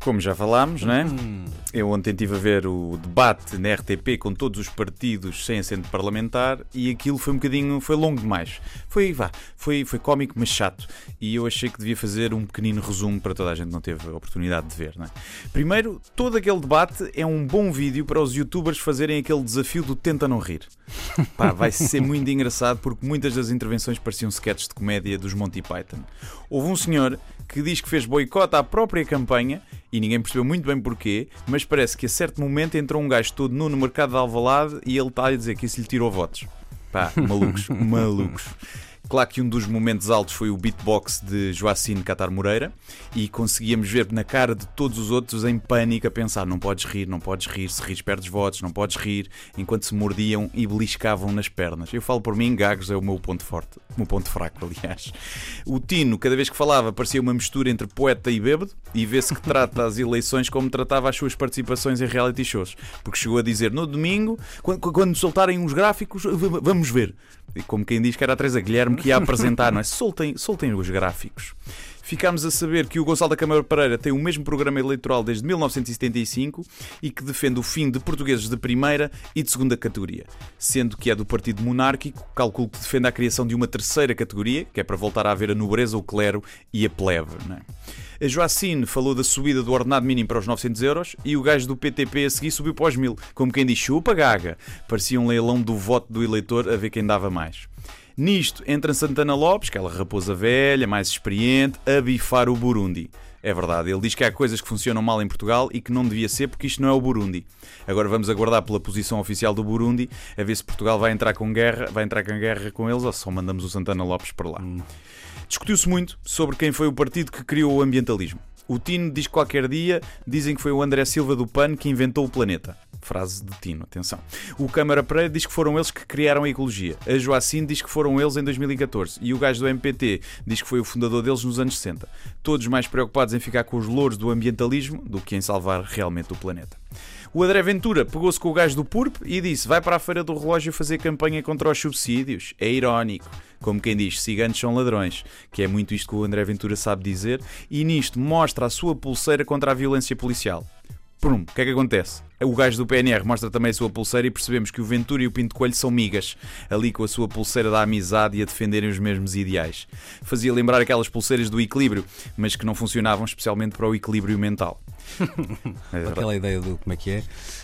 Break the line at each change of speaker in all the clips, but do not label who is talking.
Como já falámos, né? Eu ontem estive a ver o debate na RTP com todos os partidos sem assento parlamentar e aquilo foi um bocadinho, foi longo demais. Foi, vá, foi, foi cómico, mas chato. E eu achei que devia fazer um pequenino resumo para toda a gente que não teve a oportunidade de ver, né? Primeiro, todo aquele debate é um bom vídeo para os youtubers fazerem aquele desafio do tenta não rir. Pá, vai ser muito engraçado porque muitas das intervenções pareciam sketches de comédia dos Monty Python. Houve um senhor que diz que fez boicote à própria campanha e ninguém percebeu muito bem porquê, mas parece que a certo momento entrou um gajo todo nu no mercado de Alvalade e ele está a dizer que isso lhe tirou votos. Pá, malucos, malucos. Claro que um dos momentos altos foi o beatbox de Joacine Catar Moreira e conseguíamos ver na cara de todos os outros em pânico a pensar: não podes rir, não podes rir, se rires perdes votos, não podes rir, enquanto se mordiam e beliscavam nas pernas. Eu falo por mim, gagos é o meu ponto forte, o meu ponto fraco, aliás. O Tino, cada vez que falava, parecia uma mistura entre poeta e bêbado e vê-se que trata as eleições como tratava as suas participações em reality shows, porque chegou a dizer no domingo, quando, quando soltarem os gráficos, vamos ver. E como quem diz que era a Teresa Guilherme que ia apresentar, não é? Soltem, soltem os gráficos. Ficámos a saber que o Gonçalo da Câmara Pereira tem o mesmo programa eleitoral desde 1975 e que defende o fim de portugueses de primeira e de segunda categoria. Sendo que é do Partido Monárquico, calculo que defende a criação de uma terceira categoria, que é para voltar a haver a nobreza, o clero e a plebe. Não é? A Joacine falou da subida do ordenado mínimo para os 900 euros e o gajo do PTP a seguir subiu para os 1000. Como quem diz, chupa gaga. Parecia um leilão do voto do eleitor a ver quem dava mais. Nisto entra Santana Lopes, aquela raposa velha, mais experiente, a bifar o Burundi. É verdade, ele diz que há coisas que funcionam mal em Portugal e que não devia ser porque isto não é o Burundi. Agora vamos aguardar pela posição oficial do Burundi a ver se Portugal vai entrar com guerra, vai entrar com guerra com eles ou só mandamos o Santana Lopes para lá. Hum. Discutiu-se muito sobre quem foi o partido que criou o ambientalismo. O Tino diz que qualquer dia dizem que foi o André Silva do PAN que inventou o planeta. Frase de Tino, atenção. O Câmara Pereira diz que foram eles que criaram a ecologia. A Joacine diz que foram eles em 2014. E o gajo do MPT diz que foi o fundador deles nos anos 60. Todos mais preocupados em ficar com os louros do ambientalismo do que em salvar realmente o planeta. O André Ventura pegou-se com o gajo do PURP e disse: vai para a Feira do Relógio fazer campanha contra os subsídios. É irónico. Como quem diz, ciganos são ladrões, que é muito isto que o André Ventura sabe dizer, e nisto mostra a sua pulseira contra a violência policial. Prum, o que é que acontece? O gajo do PNR mostra também a sua pulseira e percebemos que o Ventura e o Pinto Coelho são migas, ali com a sua pulseira da amizade e a defenderem os mesmos ideais. Fazia lembrar aquelas pulseiras do equilíbrio, mas que não funcionavam especialmente para o equilíbrio mental.
é Aquela ideia do como é que é?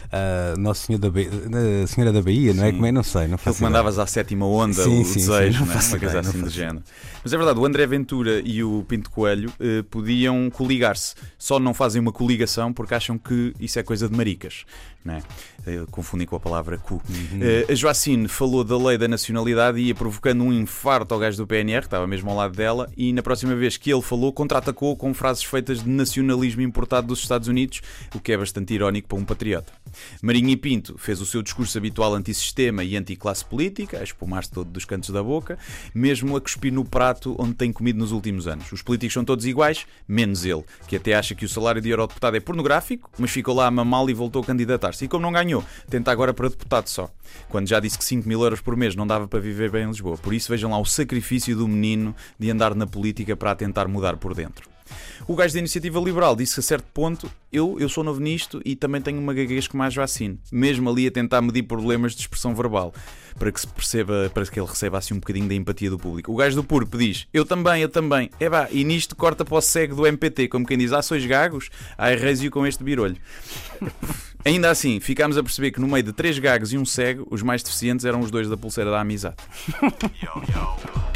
Uh, Nossa Senhora da, Bahia, uh, Senhora da Bahia, não é? Como é? Não sei. Não
faço mandavas à sétima onda sim, o sim, desejo, sim, não, não é? uma coisa assim do género. Mas é verdade, o André Ventura e o Pinto Coelho uh, podiam coligar-se. Só não fazem uma coligação porque acham que isso é coisa de maricas. É? Uh, confundem com a palavra cu. Uhum. Uh, a Joacine falou da lei da nacionalidade e ia provocando um infarto ao gajo do PNR, que estava mesmo ao lado dela, e na próxima vez que ele falou, contra-atacou com frases feitas de nacionalismo importado dos Estados Unidos, o que é bastante irónico para um patriota. Marinho e Pinto fez o seu discurso habitual antissistema e anticlasse política, a espumar-se todo dos cantos da boca, mesmo a cuspir no prato onde tem comido nos últimos anos. Os políticos são todos iguais, menos ele, que até acha que o salário de eurodeputado é pornográfico, mas ficou lá a mamá e voltou a candidatar-se. E como não ganhou, tenta agora para deputado só. Quando já disse que 5 mil euros por mês não dava para viver bem em Lisboa. Por isso vejam lá o sacrifício do menino de andar na política para a tentar mudar por dentro. O gajo da iniciativa liberal disse que a certo ponto eu, eu sou novo nisto e também tenho uma gaguez como a Joacine, mesmo ali a tentar medir problemas de expressão verbal, para que se perceba, para que ele receba assim um bocadinho da empatia do público. O gajo do Purpo diz: Eu também, eu também. É vá, e nisto corta para o cego do MPT, como quem diz: Ah, sois gagos? Ai, reis com este birolho. Ainda assim, ficámos a perceber que no meio de três gagos e um cego, os mais deficientes eram os dois da pulseira da amizade.